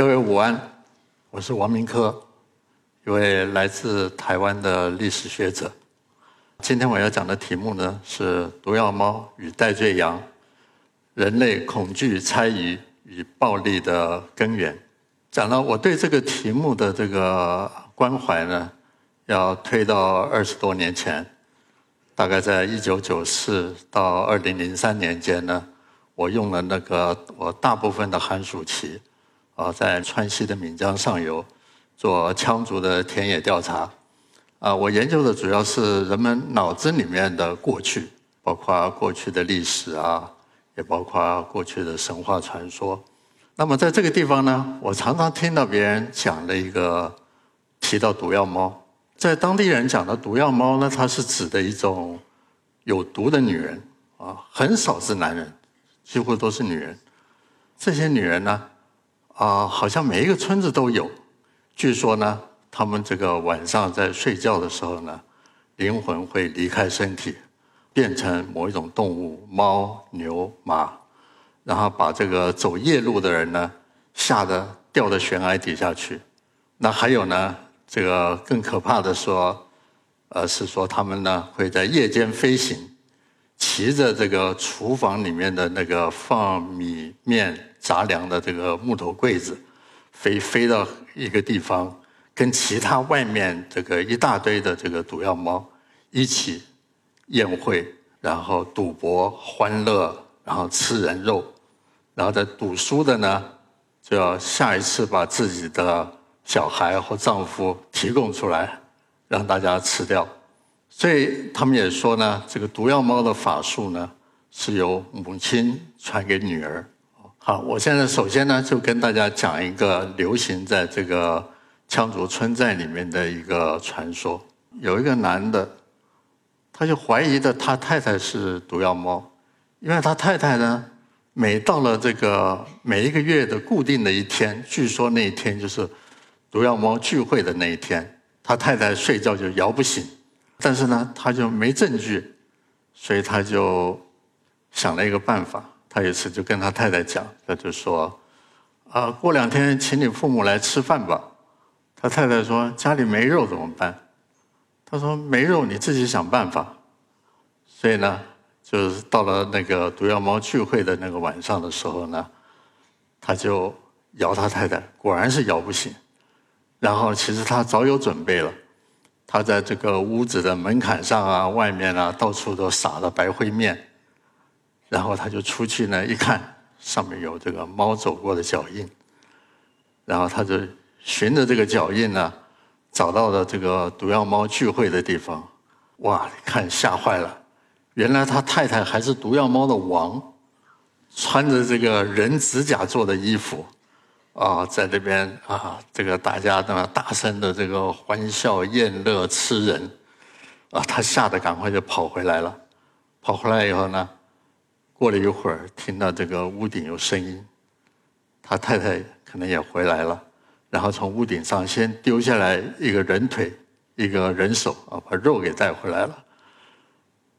各位午安，我是王明科，一位来自台湾的历史学者。今天我要讲的题目呢是“毒药猫与戴罪羊：人类恐惧、猜疑与暴力的根源”。讲到我对这个题目的这个关怀呢，要推到二十多年前，大概在一九九四到二零零三年间呢，我用了那个我大部分的寒暑期。啊，在川西的岷江上游做羌族的田野调查，啊，我研究的主要是人们脑子里面的过去，包括过去的历史啊，也包括过去的神话传说。那么在这个地方呢，我常常听到别人讲了一个提到毒药猫，在当地人讲的毒药猫呢，它是指的一种有毒的女人啊，很少是男人，几乎都是女人。这些女人呢？啊，好像每一个村子都有。据说呢，他们这个晚上在睡觉的时候呢，灵魂会离开身体，变成某一种动物，猫、牛、马，然后把这个走夜路的人呢，吓得掉到悬崖底下去。那还有呢，这个更可怕的说，呃，是说他们呢会在夜间飞行，骑着这个厨房里面的那个放米面。杂粮的这个木头柜子，飞飞到一个地方，跟其他外面这个一大堆的这个毒药猫一起宴会，然后赌博欢乐，然后吃人肉，然后在赌输的呢，就要下一次把自己的小孩或丈夫提供出来，让大家吃掉。所以他们也说呢，这个毒药猫的法术呢，是由母亲传给女儿。啊，我现在首先呢，就跟大家讲一个流行在这个羌族村寨里面的一个传说。有一个男的，他就怀疑的他太太是毒药猫，因为他太太呢，每到了这个每一个月的固定的一天，据说那一天就是毒药猫聚会的那一天，他太太睡觉就摇不醒，但是呢，他就没证据，所以他就想了一个办法。他有一次就跟他太太讲，他就说：“啊，过两天请你父母来吃饭吧。”他太太说：“家里没肉怎么办？”他说：“没肉你自己想办法。”所以呢，就是到了那个毒药猫聚会的那个晚上的时候呢，他就摇他太太，果然是摇不醒。然后其实他早有准备了，他在这个屋子的门槛上啊、外面啊，到处都撒了白灰面。然后他就出去呢，一看上面有这个猫走过的脚印，然后他就循着这个脚印呢，找到了这个毒药猫聚会的地方。哇，看吓坏了！原来他太太还是毒药猫的王，穿着这个人指甲做的衣服，啊，在那边啊，这个大家呢大声的这个欢笑宴乐吃人，啊，他吓得赶快就跑回来了。跑回来以后呢？过了一会儿，听到这个屋顶有声音，他太太可能也回来了，然后从屋顶上先丢下来一个人腿，一个人手啊，把肉给带回来了。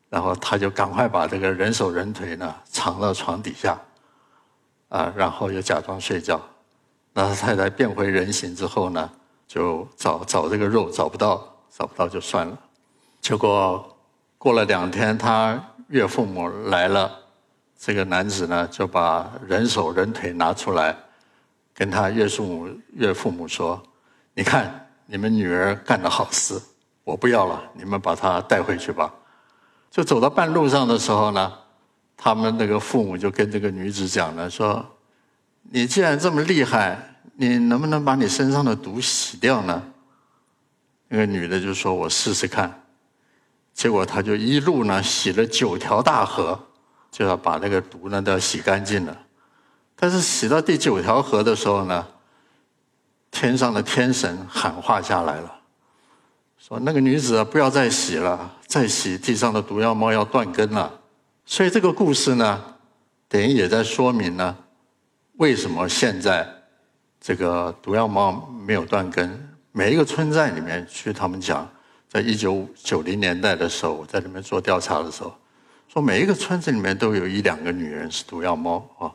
然后他就赶快把这个人手人腿呢藏到床底下，啊，然后又假装睡觉。那他太太变回人形之后呢，就找找这个肉找不到，找不到就算了。结果过了两天，他岳父母来了。这个男子呢，就把人手人腿拿出来，跟他岳父母岳父母说：“你看，你们女儿干的好事，我不要了，你们把她带回去吧。”就走到半路上的时候呢，他们那个父母就跟这个女子讲了，说：“你既然这么厉害，你能不能把你身上的毒洗掉呢？”那个女的就说：“我试试看。”结果她就一路呢洗了九条大河。就要把那个毒呢都要洗干净了，但是洗到第九条河的时候呢，天上的天神喊话下来了，说那个女子啊不要再洗了，再洗地上的毒药猫要断根了。所以这个故事呢，等于也在说明呢，为什么现在这个毒药猫没有断根。每一个村寨里面去，他们讲，在一九九零年代的时候，我在里面做调查的时候。说每一个村子里面都有一两个女人是毒药猫啊，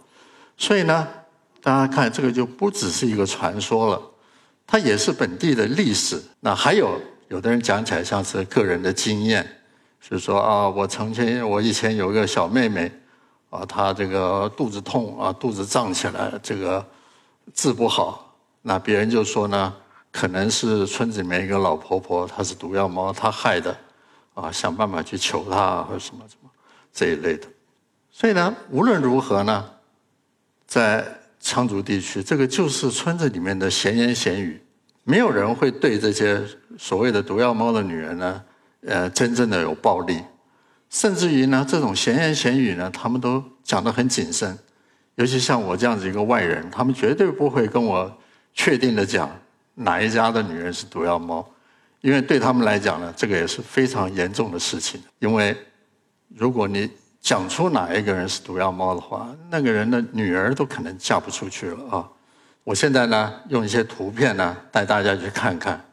所以呢，大家看这个就不只是一个传说了，它也是本地的历史。那还有有的人讲起来像是个人的经验，是说啊，我曾经我以前有一个小妹妹，啊，她这个肚子痛啊，肚子胀起来，这个治不好，那别人就说呢，可能是村子里面一个老婆婆，她是毒药猫，她害的，啊，想办法去求她或者什么什么这一类的。所以呢，无论如何呢，在羌族地区，这个就是村子里面的闲言闲语，没有人会对这些所谓的毒药猫的女人呢，呃，真正的有暴力，甚至于呢，这种闲言闲语呢，他们都讲得很谨慎，尤其像我这样子一个外人，他们绝对不会跟我确定的讲哪一家的女人是毒药猫，因为对他们来讲呢，这个也是非常严重的事情，因为如果你讲出哪一个人是毒药猫的话，那个人的女儿都可能嫁不出去了啊！我现在呢，用一些图片呢，带大家去看看，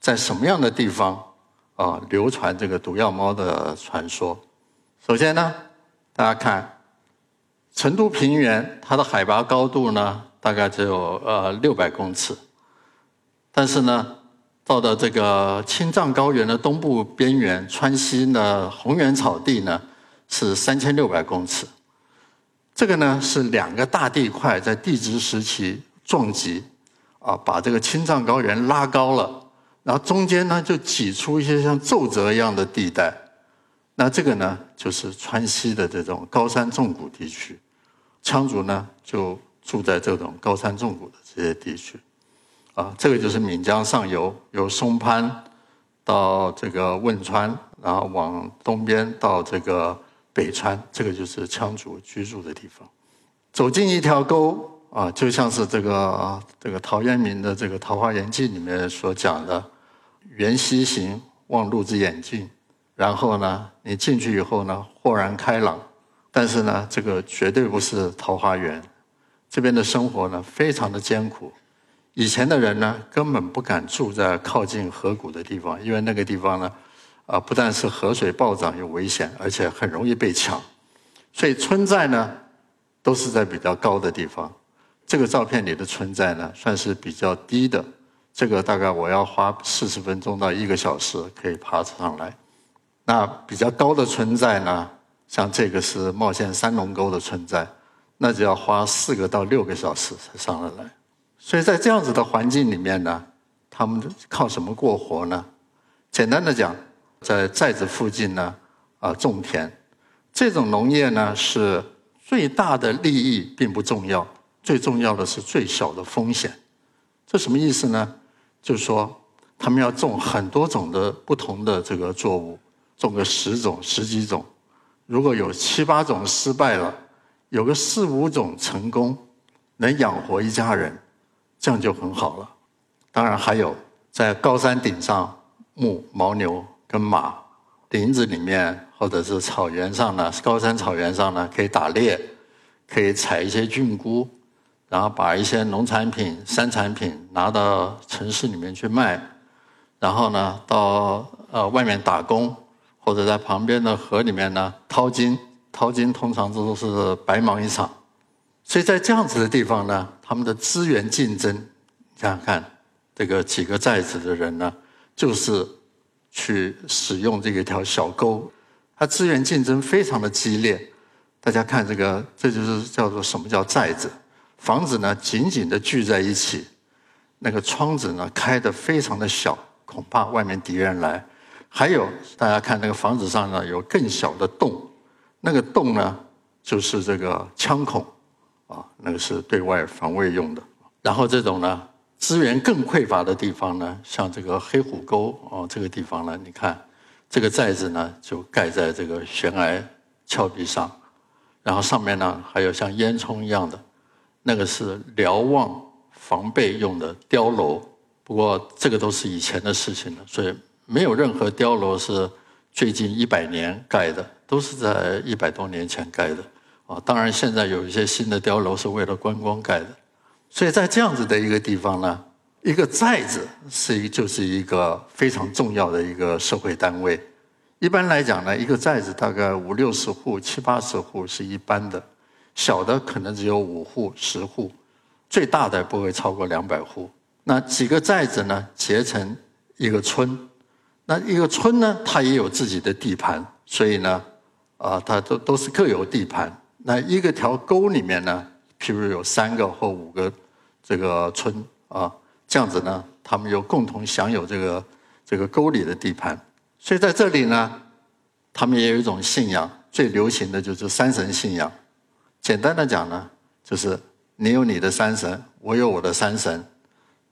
在什么样的地方啊流传这个毒药猫的传说。首先呢，大家看成都平原，它的海拔高度呢，大概只有呃六百公尺，但是呢，到了这个青藏高原的东部边缘，川西的红原草地呢。是三千六百公尺，这个呢是两个大地块在地质时期撞击，啊，把这个青藏高原拉高了，然后中间呢就挤出一些像皱褶一样的地带，那这个呢就是川西的这种高山重谷地区，羌族呢就住在这种高山重谷的这些地区，啊，这个就是岷江上游，由松潘到这个汶川，然后往东边到这个。北川，这个就是羌族居住的地方。走进一条沟啊，就像是这个这个陶渊明的这个《桃花源记》里面所讲的“缘溪行，忘路之眼镜”。然后呢，你进去以后呢，豁然开朗。但是呢，这个绝对不是桃花源，这边的生活呢，非常的艰苦。以前的人呢，根本不敢住在靠近河谷的地方，因为那个地方呢。啊，不但是河水暴涨有危险，而且很容易被抢，所以村寨呢都是在比较高的地方。这个照片里的村寨呢算是比较低的，这个大概我要花四十分钟到一个小时可以爬上来。那比较高的村寨呢，像这个是茂县三龙沟的村寨，那就要花四个到六个小时才上得来。所以在这样子的环境里面呢，他们靠什么过活呢？简单的讲。在寨子附近呢，啊，种田，这种农业呢是最大的利益并不重要，最重要的是最小的风险。这什么意思呢？就是说，他们要种很多种的不同的这个作物，种个十种、十几种，如果有七八种失败了，有个四五种成功，能养活一家人，这样就很好了。当然还有在高山顶上牧牦牛。跟马林子里面，或者是草原上呢，高山草原上呢，可以打猎，可以采一些菌菇，然后把一些农产品、山产品拿到城市里面去卖，然后呢，到呃外面打工，或者在旁边的河里面呢淘金，淘金通常这都是白忙一场。所以在这样子的地方呢，他们的资源竞争，想想看，这个几个寨子的人呢，就是。去使用这一条小沟，它资源竞争非常的激烈。大家看这个，这就是叫做什么叫寨子？房子呢紧紧的聚在一起，那个窗子呢开的非常的小，恐怕外面敌人来。还有大家看那个房子上呢有更小的洞，那个洞呢就是这个枪孔，啊，那个是对外防卫用的。然后这种呢。资源更匮乏的地方呢，像这个黑虎沟哦，这个地方呢，你看这个寨子呢，就盖在这个悬崖峭壁上，然后上面呢还有像烟囱一样的，那个是瞭望防备用的碉楼。不过这个都是以前的事情了，所以没有任何碉楼是最近一百年盖的，都是在一百多年前盖的啊。当然，现在有一些新的碉楼是为了观光盖的。所以在这样子的一个地方呢，一个寨子是一就是一个非常重要的一个社会单位。一般来讲呢，一个寨子大概五六十户、七八十户是一般的，小的可能只有五户、十户，最大的不会超过两百户。那几个寨子呢，结成一个村。那一个村呢，它也有自己的地盘，所以呢，啊，它都都是各有地盘。那一个条沟里面呢，譬如有三个或五个这个村啊，这样子呢，他们又共同享有这个这个沟里的地盘。所以在这里呢，他们也有一种信仰，最流行的就是山神信仰。简单的讲呢，就是你有你的山神，我有我的山神，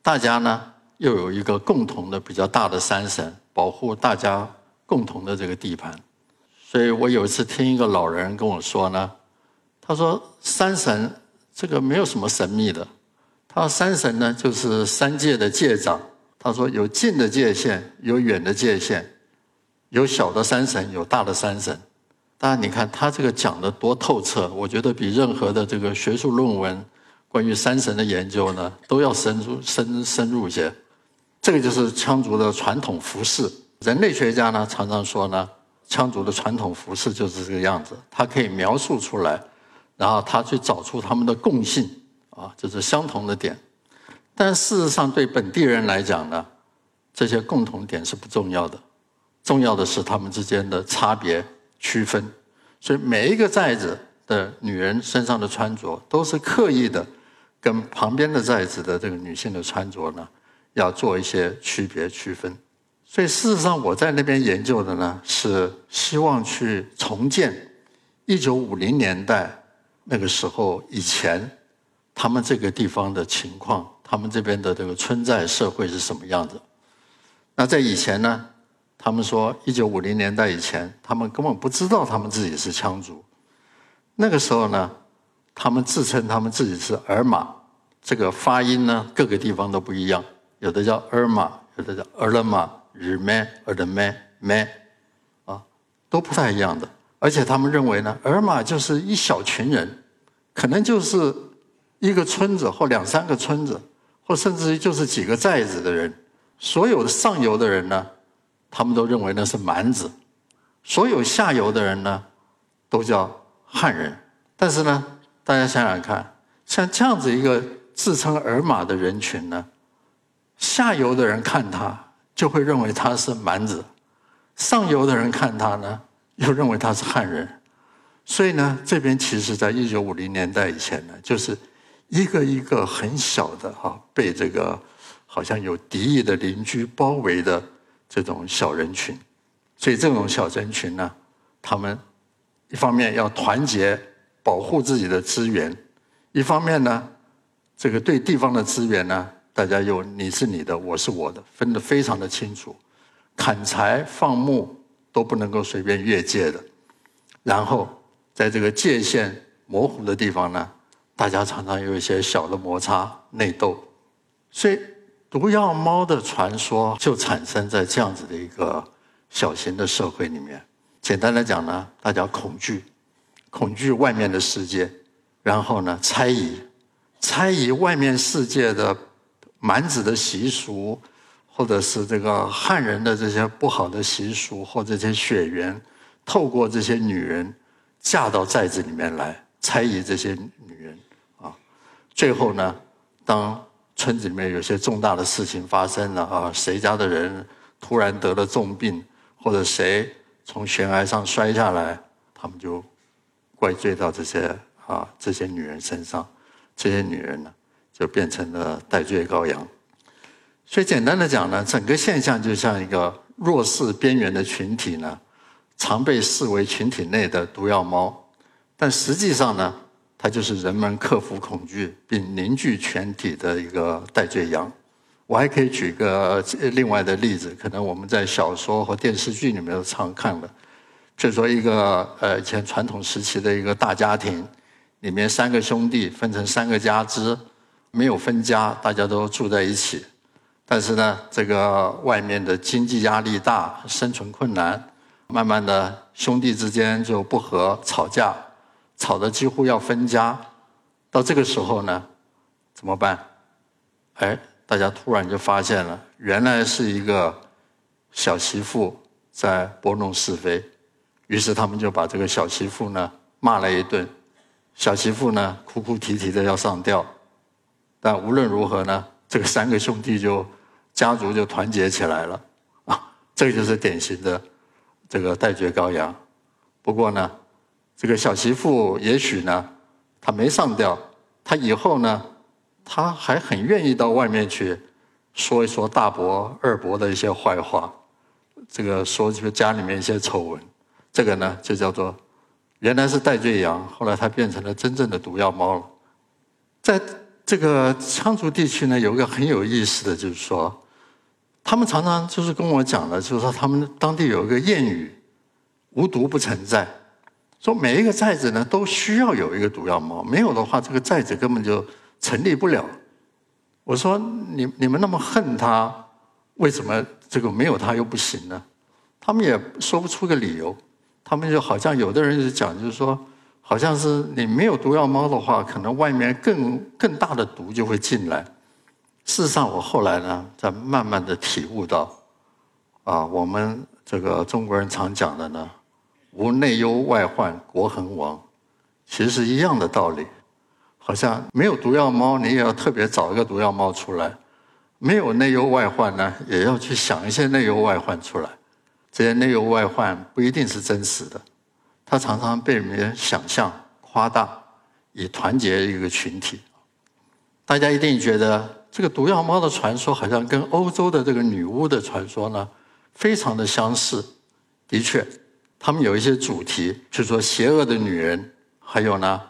大家呢又有一个共同的比较大的山神。保护大家共同的这个地盘，所以我有一次听一个老人跟我说呢，他说山神这个没有什么神秘的，他说山神呢就是三界的界长，他说有近的界限，有远的界限，有小的山神，有大的山神。当然你看他这个讲的多透彻，我觉得比任何的这个学术论文关于山神的研究呢都要深入深深入一些。这个就是羌族的传统服饰。人类学家呢常常说呢，羌族的传统服饰就是这个样子。他可以描述出来，然后他去找出他们的共性啊，就是相同的点。但事实上，对本地人来讲呢，这些共同点是不重要的，重要的是他们之间的差别区分。所以每一个寨子的女人身上的穿着都是刻意的，跟旁边的寨子的这个女性的穿着呢。要做一些区别区分，所以事实上我在那边研究的呢，是希望去重建一九五零年代那个时候以前他们这个地方的情况，他们这边的这个村寨社会是什么样子。那在以前呢，他们说一九五零年代以前，他们根本不知道他们自己是羌族。那个时候呢，他们自称他们自己是尔玛，这个发音呢各个地方都不一样。有的叫尔玛，有的叫尔勒玛、日麦、尔的麦、麦，啊，都不太一样的。而且他们认为呢，尔玛就是一小群人，可能就是一个村子或两三个村子，或甚至于就是几个寨子的人。所有的上游的人呢，他们都认为那是蛮子；所有下游的人呢，都叫汉人。但是呢，大家想想看，像这样子一个自称尔玛的人群呢？下游的人看他，就会认为他是蛮子；上游的人看他呢，又认为他是汉人。所以呢，这边其实在一九五零年代以前呢，就是一个一个很小的哈，被这个好像有敌意的邻居包围的这种小人群。所以这种小人群呢，他们一方面要团结保护自己的资源，一方面呢，这个对地方的资源呢。大家又你是你的，我是我的，分得非常的清楚，砍柴放牧都不能够随便越界的。然后在这个界限模糊的地方呢，大家常常有一些小的摩擦内斗，所以毒药猫的传说就产生在这样子的一个小型的社会里面。简单来讲呢，大家恐惧，恐惧外面的世界，然后呢猜疑，猜疑外面世界的。蛮子的习俗，或者是这个汉人的这些不好的习俗，或这些血缘，透过这些女人嫁到寨子里面来，猜疑这些女人啊。最后呢，当村子里面有些重大的事情发生了啊，谁家的人突然得了重病，或者谁从悬崖上摔下来，他们就怪罪到这些啊这些女人身上。这些女人呢？就变成了戴罪羔羊，所以简单的讲呢，整个现象就像一个弱势边缘的群体呢，常被视为群体内的毒药猫，但实际上呢，它就是人们克服恐惧并凝聚全体的一个戴罪羊。我还可以举个另外的例子，可能我们在小说和电视剧里面都常看的，就说一个呃以前传统时期的一个大家庭，里面三个兄弟分成三个家支。没有分家，大家都住在一起。但是呢，这个外面的经济压力大，生存困难，慢慢的兄弟之间就不和，吵架，吵得几乎要分家。到这个时候呢，怎么办？哎，大家突然就发现了，原来是一个小媳妇在拨弄是非。于是他们就把这个小媳妇呢骂了一顿。小媳妇呢哭哭啼啼的要上吊。但无论如何呢，这个三个兄弟就家族就团结起来了啊，这个就是典型的这个戴罪羔羊。不过呢，这个小媳妇也许呢，她没上吊，她以后呢，她还很愿意到外面去说一说大伯、二伯的一些坏话，这个说这个家里面一些丑闻，这个呢就叫做原来是戴罪羊，后来它变成了真正的毒药猫了，在。这个羌族地区呢，有一个很有意思的就是说，他们常常就是跟我讲的，就是说他们当地有一个谚语：“无毒不成寨。”说每一个寨子呢，都需要有一个毒药猫，没有的话，这个寨子根本就成立不了。我说：“你你们那么恨他，为什么这个没有他又不行呢？”他们也说不出个理由。他们就好像有的人就讲，就是说。好像是你没有毒药猫的话，可能外面更更大的毒就会进来。事实上，我后来呢，在慢慢的体悟到，啊，我们这个中国人常讲的呢，“无内忧外患，国恒亡”，其实一样的道理。好像没有毒药猫，你也要特别找一个毒药猫出来；没有内忧外患呢，也要去想一些内忧外患出来。这些内忧外患不一定是真实的。它常常被人想象夸大，以团结一个群体。大家一定觉得这个毒药猫的传说好像跟欧洲的这个女巫的传说呢，非常的相似。的确，他们有一些主题，就说邪恶的女人，还有呢，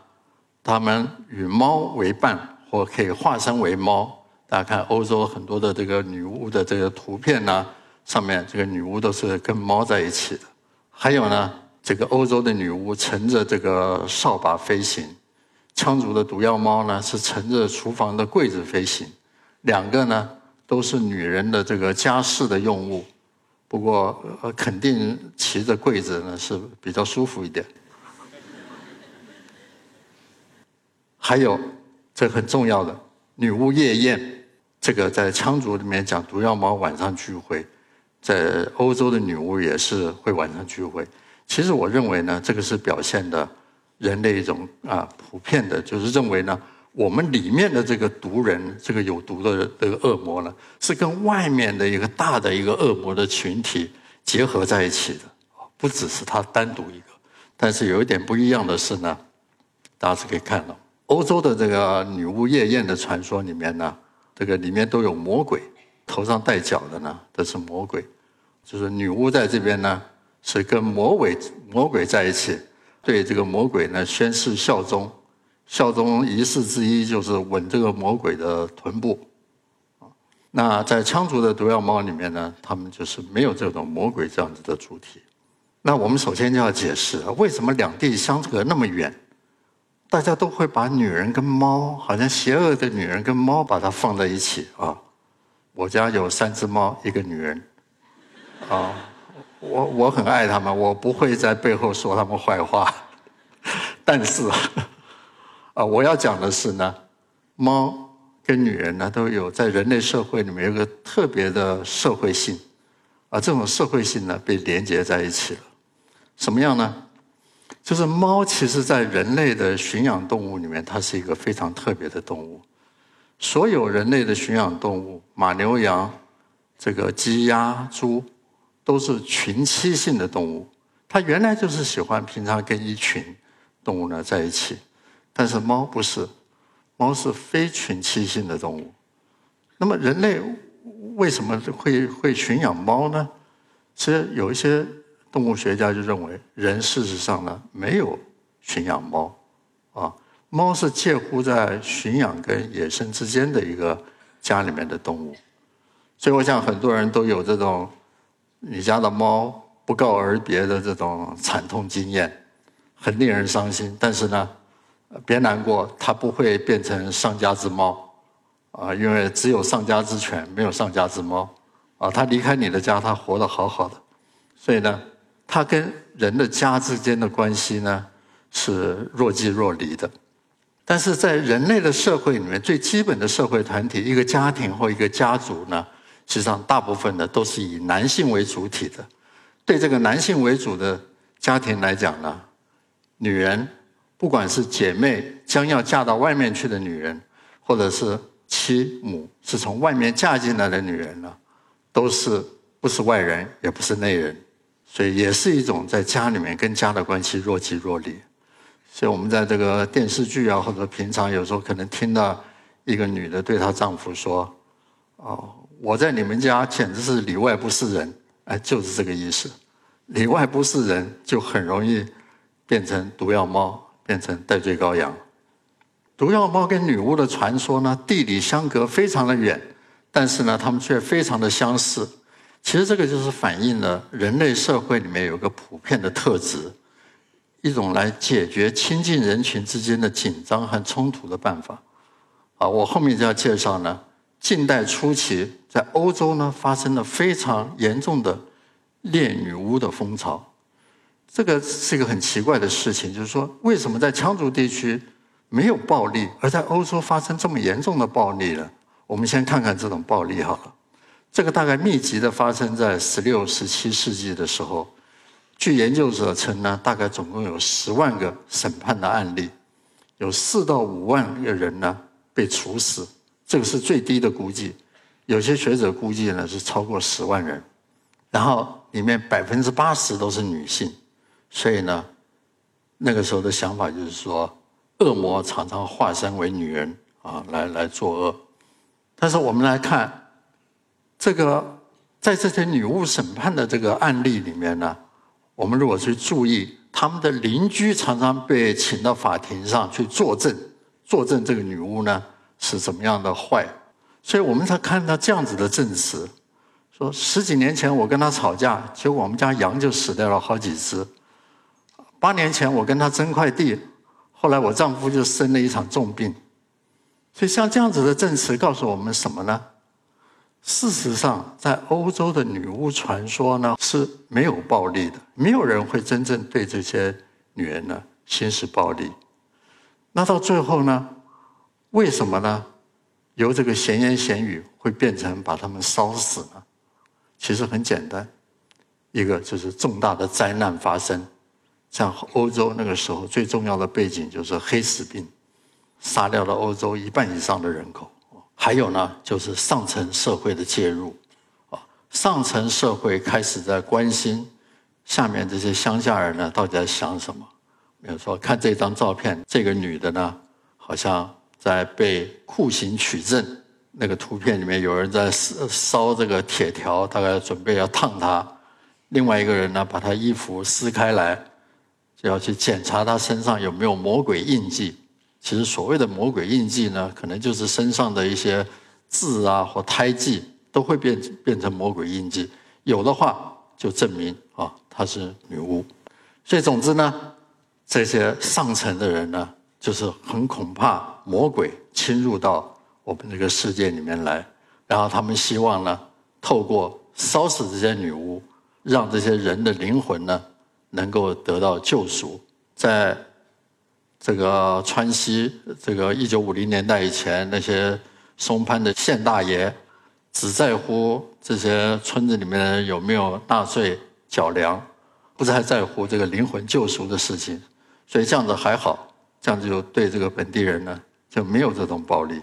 他们与猫为伴，或可以化身为猫。大家看欧洲很多的这个女巫的这个图片呢，上面这个女巫都是跟猫在一起的。还有呢。这个欧洲的女巫乘着这个扫把飞行，羌族的毒药猫呢是乘着厨房的柜子飞行，两个呢都是女人的这个家事的用物，不过呃肯定骑着柜子呢是比较舒服一点。还有这很重要的女巫夜宴，这个在羌族里面讲毒药猫晚上聚会，在欧洲的女巫也是会晚上聚会。其实我认为呢，这个是表现的人的一种啊普遍的，就是认为呢，我们里面的这个毒人，这个有毒的这个恶魔呢，是跟外面的一个大的一个恶魔的群体结合在一起的，不只是他单独一个。但是有一点不一样的是呢，大家是可以看到，欧洲的这个女巫夜宴的传说里面呢，这个里面都有魔鬼，头上带角的呢都是魔鬼，就是女巫在这边呢。是跟魔鬼魔鬼在一起，对这个魔鬼呢宣誓效忠，效忠仪式之一就是吻这个魔鬼的臀部，那在羌族的毒药猫里面呢，他们就是没有这种魔鬼这样子的主题。那我们首先就要解释，为什么两地相隔那么远，大家都会把女人跟猫，好像邪恶的女人跟猫把它放在一起啊？我家有三只猫，一个女人，啊。我我很爱他们，我不会在背后说他们坏话。但是，啊，我要讲的是呢，猫跟女人呢都有在人类社会里面有个特别的社会性，啊，这种社会性呢被连接在一起了。什么样呢？就是猫其实在人类的驯养动物里面，它是一个非常特别的动物。所有人类的驯养动物，马、牛、羊，这个鸡、鸭、猪。都是群栖性的动物，它原来就是喜欢平常跟一群动物呢在一起，但是猫不是，猫是非群栖性的动物。那么人类为什么会会驯养猫呢？其实有一些动物学家就认为，人事实上呢没有驯养猫，啊，猫是介乎在驯养跟野生之间的一个家里面的动物，所以我想很多人都有这种。你家的猫不告而别的这种惨痛经验，很令人伤心。但是呢，别难过，它不会变成丧家之猫，啊，因为只有丧家之犬，没有丧家之猫，啊，它离开你的家，它活得好好的。所以呢，它跟人的家之间的关系呢，是若即若离的。但是在人类的社会里面，最基本的社会团体，一个家庭或一个家族呢？实际上，大部分的都是以男性为主体的。对这个男性为主的家庭来讲呢，女人，不管是姐妹将要嫁到外面去的女人，或者是妻母是从外面嫁进来的女人呢，都是不是外人，也不是内人，所以也是一种在家里面跟家的关系若即若离。所以我们在这个电视剧啊，或者平常有时候可能听到一个女的对她丈夫说：“哦，我在你们家简直是里外不是人。”哎，就是这个意思。里外不是人，就很容易变成毒药猫，变成戴罪羔羊。毒药猫跟女巫的传说呢，地理相隔非常的远，但是呢，他们却非常的相似。其实这个就是反映了人类社会里面有个普遍的特质，一种来解决亲近人群之间的紧张和冲突的办法。啊，我后面就要介绍呢，近代初期在欧洲呢发生了非常严重的猎女巫的风潮。这个是一个很奇怪的事情，就是说，为什么在羌族地区？没有暴力，而在欧洲发生这么严重的暴力呢。我们先看看这种暴力好了。这个大概密集的发生在十六、十七世纪的时候。据研究者称呢，大概总共有十万个审判的案例，有四到五万个人呢被处死，这个是最低的估计。有些学者估计呢是超过十万人，然后里面百分之八十都是女性，所以呢，那个时候的想法就是说。恶魔常常化身为女人啊，来来作恶。但是我们来看这个，在这些女巫审判的这个案例里面呢，我们如果去注意，他们的邻居常常被请到法庭上去作证，作证这个女巫呢是怎么样的坏。所以我们才看到这样子的证词，说十几年前我跟他吵架，结果我们家羊就死掉了好几只。八年前我跟他争块地。后来我丈夫就生了一场重病，所以像这样子的证词告诉我们什么呢？事实上，在欧洲的女巫传说呢是没有暴力的，没有人会真正对这些女人呢行使暴力。那到最后呢，为什么呢？由这个闲言闲语会变成把他们烧死呢？其实很简单，一个就是重大的灾难发生。像欧洲那个时候最重要的背景就是黑死病，杀掉了欧洲一半以上的人口。还有呢，就是上层社会的介入，啊，上层社会开始在关心下面这些乡下人呢到底在想什么。比如说，看这张照片，这个女的呢，好像在被酷刑取证。那个图片里面有人在烧烧这个铁条，大概准备要烫他。另外一个人呢，把他衣服撕开来。就要去检查他身上有没有魔鬼印记。其实所谓的魔鬼印记呢，可能就是身上的一些痣啊或胎记都会变变成魔鬼印记。有的话就证明啊她是女巫。所以总之呢，这些上层的人呢，就是很恐怕魔鬼侵入到我们这个世界里面来，然后他们希望呢，透过烧死这些女巫，让这些人的灵魂呢。能够得到救赎，在这个川西，这个一九五零年代以前，那些松潘的县大爷只在乎这些村子里面有没有纳税缴粮，不太在乎这个灵魂救赎的事情，所以这样子还好，这样子就对这个本地人呢就没有这种暴力。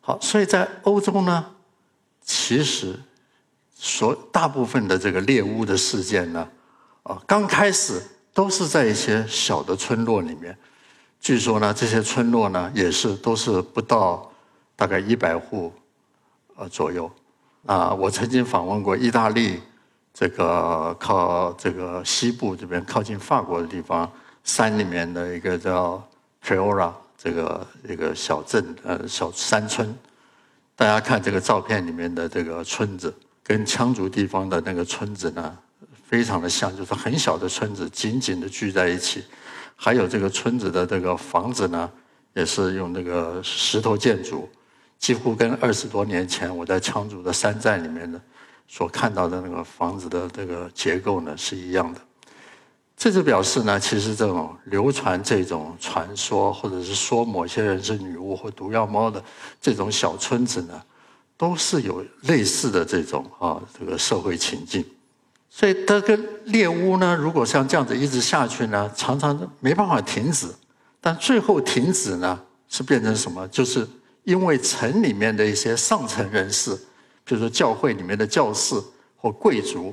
好，所以在欧洲呢，其实所大部分的这个猎巫的事件呢。啊，刚开始都是在一些小的村落里面。据说呢，这些村落呢也是都是不到大概一百户呃左右。啊，我曾经访问过意大利这个靠这个西部这边靠近法国的地方山里面的一个叫 t r o r a 这个一个小镇呃小山村。大家看这个照片里面的这个村子，跟羌族地方的那个村子呢。非常的像，就是很小的村子，紧紧的聚在一起。还有这个村子的这个房子呢，也是用那个石头建筑，几乎跟二十多年前我在羌族的山寨里面的所看到的那个房子的这个结构呢是一样的。这就表示呢，其实这种流传这种传说，或者是说某些人是女巫或毒药猫的这种小村子呢，都是有类似的这种啊这个社会情境。所以这个猎巫呢，如果像这样子一直下去呢，常常没办法停止。但最后停止呢，是变成什么？就是因为城里面的一些上层人士，比如说教会里面的教士或贵族，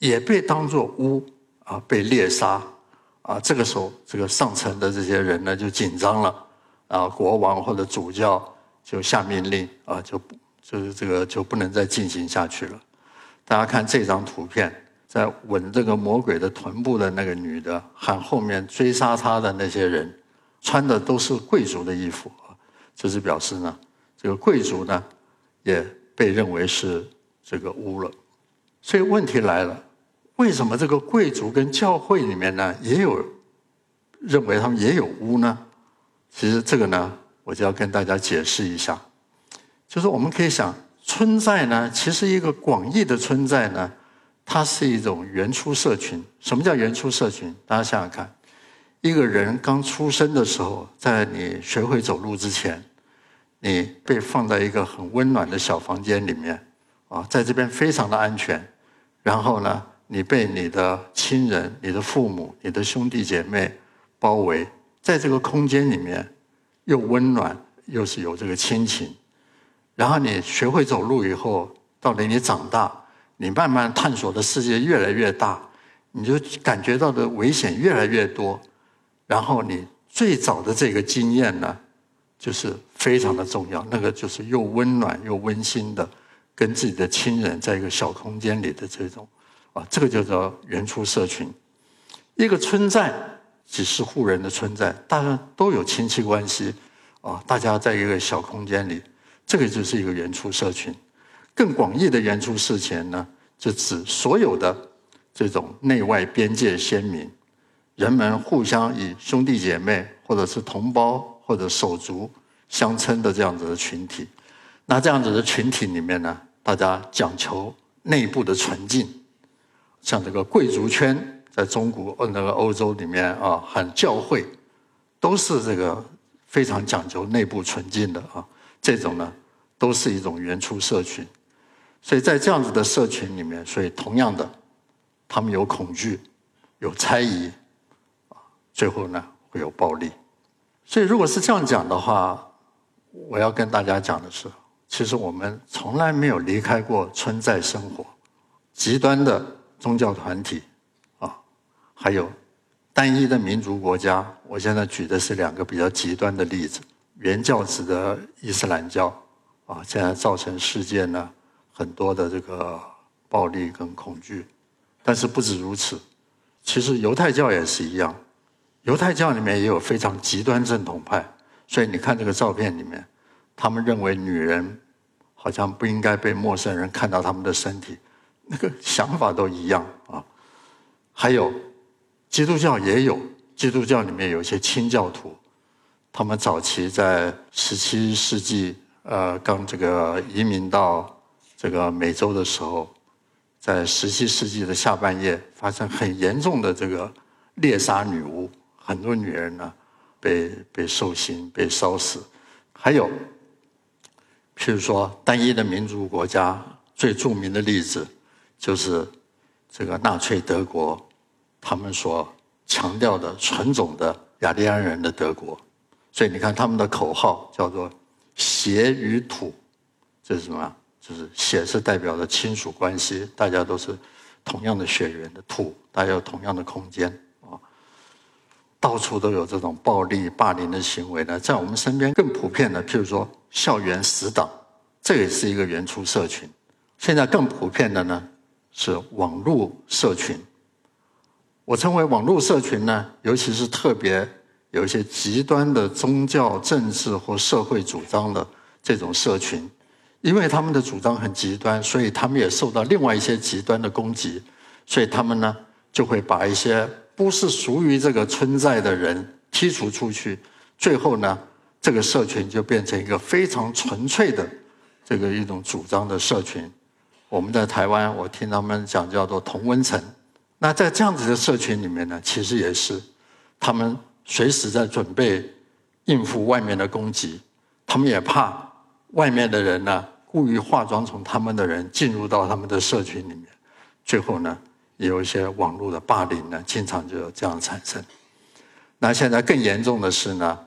也被当作巫啊，被猎杀啊。这个时候，这个上层的这些人呢就紧张了啊，国王或者主教就下命令啊，就就是这个就不能再进行下去了。大家看这张图片，在吻这个魔鬼的臀部的那个女的，和后面追杀她的那些人，穿的都是贵族的衣服。这是表示呢，这个贵族呢也被认为是这个污了，所以问题来了，为什么这个贵族跟教会里面呢也有认为他们也有污呢？其实这个呢，我就要跟大家解释一下，就是我们可以想，村寨呢，其实一个广义的村寨呢，它是一种原初社群。什么叫原初社群？大家想想看。一个人刚出生的时候，在你学会走路之前，你被放在一个很温暖的小房间里面，啊，在这边非常的安全。然后呢，你被你的亲人、你的父母、你的兄弟姐妹包围，在这个空间里面，又温暖又是有这个亲情。然后你学会走路以后，到了你长大，你慢慢探索的世界越来越大，你就感觉到的危险越来越多。然后你最早的这个经验呢，就是非常的重要。那个就是又温暖又温馨的，跟自己的亲人在一个小空间里的这种，啊，这个叫做原初社群。一个村寨，几十户人的村寨，大家都有亲戚关系，啊，大家在一个小空间里，这个就是一个原初社群。更广义的原初社群呢，就指所有的这种内外边界鲜明。人们互相以兄弟姐妹，或者是同胞，或者手足相称的这样子的群体，那这样子的群体里面呢，大家讲求内部的纯净，像这个贵族圈，在中国呃那个欧洲里面啊，很教会，都是这个非常讲究内部纯净的啊，这种呢，都是一种原初社群，所以在这样子的社群里面，所以同样的，他们有恐惧，有猜疑。最后呢，会有暴力。所以，如果是这样讲的话，我要跟大家讲的是，其实我们从来没有离开过村寨生活。极端的宗教团体啊，还有单一的民族国家。我现在举的是两个比较极端的例子：原教旨的伊斯兰教啊，现在造成世界呢很多的这个暴力跟恐惧。但是不止如此，其实犹太教也是一样。犹太教里面也有非常极端正统派，所以你看这个照片里面，他们认为女人好像不应该被陌生人看到他们的身体，那个想法都一样啊。还有基督教也有，基督教里面有一些清教徒，他们早期在十七世纪呃刚这个移民到这个美洲的时候，在十七世纪的下半叶发生很严重的这个猎杀女巫。很多女人呢，被被受刑、被烧死，还有，譬如说单一的民族国家最著名的例子，就是这个纳粹德国，他们所强调的纯种的雅利安人的德国，所以你看他们的口号叫做“血与土”，这是什么？就是血是代表的亲属关系，大家都是同样的血缘的土，大家有同样的空间啊。到处都有这种暴力霸凌的行为呢，在我们身边更普遍的，譬如说校园死党，这也是一个原初社群。现在更普遍的呢是网络社群。我称为网络社群呢，尤其是特别有一些极端的宗教、政治或社会主张的这种社群，因为他们的主张很极端，所以他们也受到另外一些极端的攻击，所以他们呢就会把一些。不是属于这个村寨的人剔除出去，最后呢，这个社群就变成一个非常纯粹的这个一种主张的社群。我们在台湾，我听他们讲叫做同温层。那在这样子的社群里面呢，其实也是他们随时在准备应付外面的攻击，他们也怕外面的人呢故意化妆成他们的人进入到他们的社群里面，最后呢。有一些网络的霸凌呢，经常就这样产生。那现在更严重的是呢，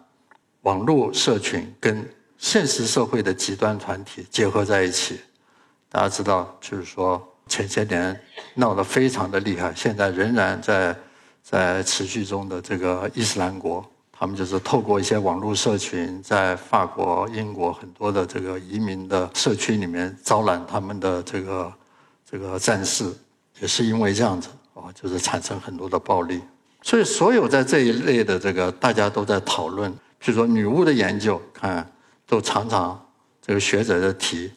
网络社群跟现实社会的极端团体结合在一起。大家知道，就是说前些年闹得非常的厉害，现在仍然在在持续中的这个伊斯兰国，他们就是透过一些网络社群，在法国、英国很多的这个移民的社区里面招揽他们的这个这个战士，也是因为这样子啊，就是产生很多的暴力。所以，所有在这一类的这个大家都在讨论，比如说女巫的研究，看都常常这个学者在提。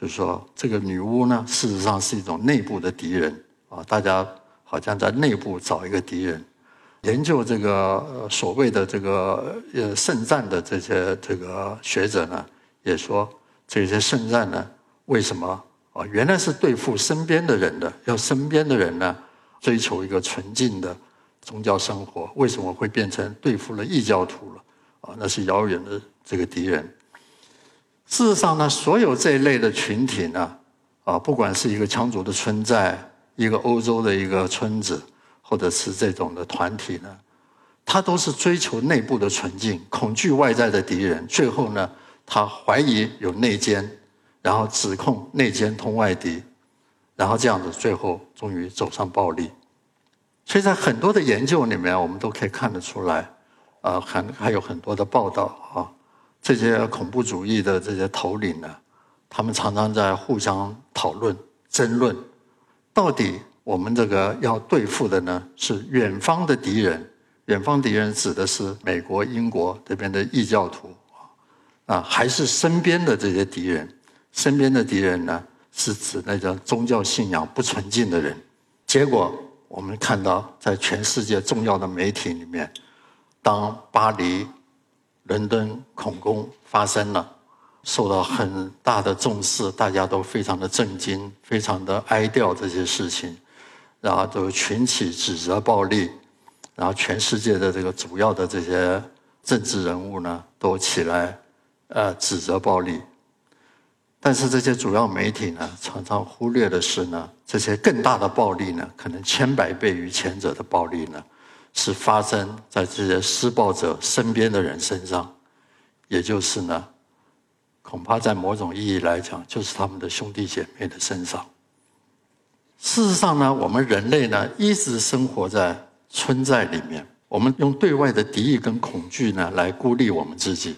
就是说，这个女巫呢，事实上是一种内部的敌人啊。大家好像在内部找一个敌人。研究这个所谓的这个呃圣战的这些这个学者呢，也说这些圣战呢，为什么啊？原来是对付身边的人的，要身边的人呢追求一个纯净的宗教生活，为什么会变成对付了异教徒了？啊，那是遥远的这个敌人。事实上呢，所有这一类的群体呢，啊，不管是一个羌族的村寨，一个欧洲的一个村子，或者是这种的团体呢，他都是追求内部的纯净，恐惧外在的敌人，最后呢，他怀疑有内奸，然后指控内奸通外敌，然后这样子，最后终于走上暴力。所以在很多的研究里面，我们都可以看得出来，啊，还还有很多的报道啊。这些恐怖主义的这些头领呢，他们常常在互相讨论、争论，到底我们这个要对付的呢是远方的敌人，远方敌人指的是美国、英国这边的异教徒啊，啊，还是身边的这些敌人？身边的敌人呢，是指那种宗教信仰不纯净的人。结果我们看到，在全世界重要的媒体里面，当巴黎。伦敦恐攻发生了，受到很大的重视，大家都非常的震惊，非常的哀悼这些事情，然后都群起指责暴力，然后全世界的这个主要的这些政治人物呢，都起来呃指责暴力，但是这些主要媒体呢，常常忽略的是呢，这些更大的暴力呢，可能千百倍于前者的暴力呢。是发生在这些施暴者身边的人身上，也就是呢，恐怕在某种意义来讲，就是他们的兄弟姐妹的身上。事实上呢，我们人类呢一直生活在村寨里面，我们用对外的敌意跟恐惧呢来孤立我们自己，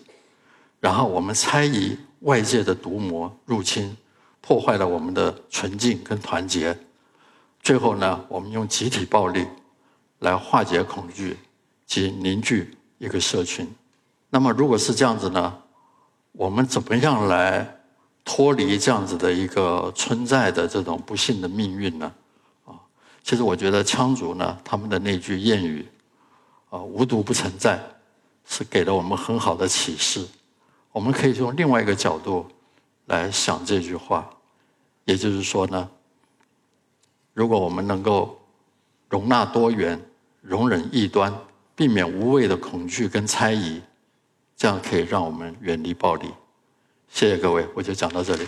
然后我们猜疑外界的毒魔入侵，破坏了我们的纯净跟团结，最后呢，我们用集体暴力。来化解恐惧及凝聚一个社群。那么，如果是这样子呢？我们怎么样来脱离这样子的一个存在的这种不幸的命运呢？啊，其实我觉得羌族呢，他们的那句谚语“啊，无毒不存在”，是给了我们很好的启示。我们可以从另外一个角度来想这句话，也就是说呢，如果我们能够容纳多元。容忍异端，避免无谓的恐惧跟猜疑，这样可以让我们远离暴力。谢谢各位，我就讲到这里。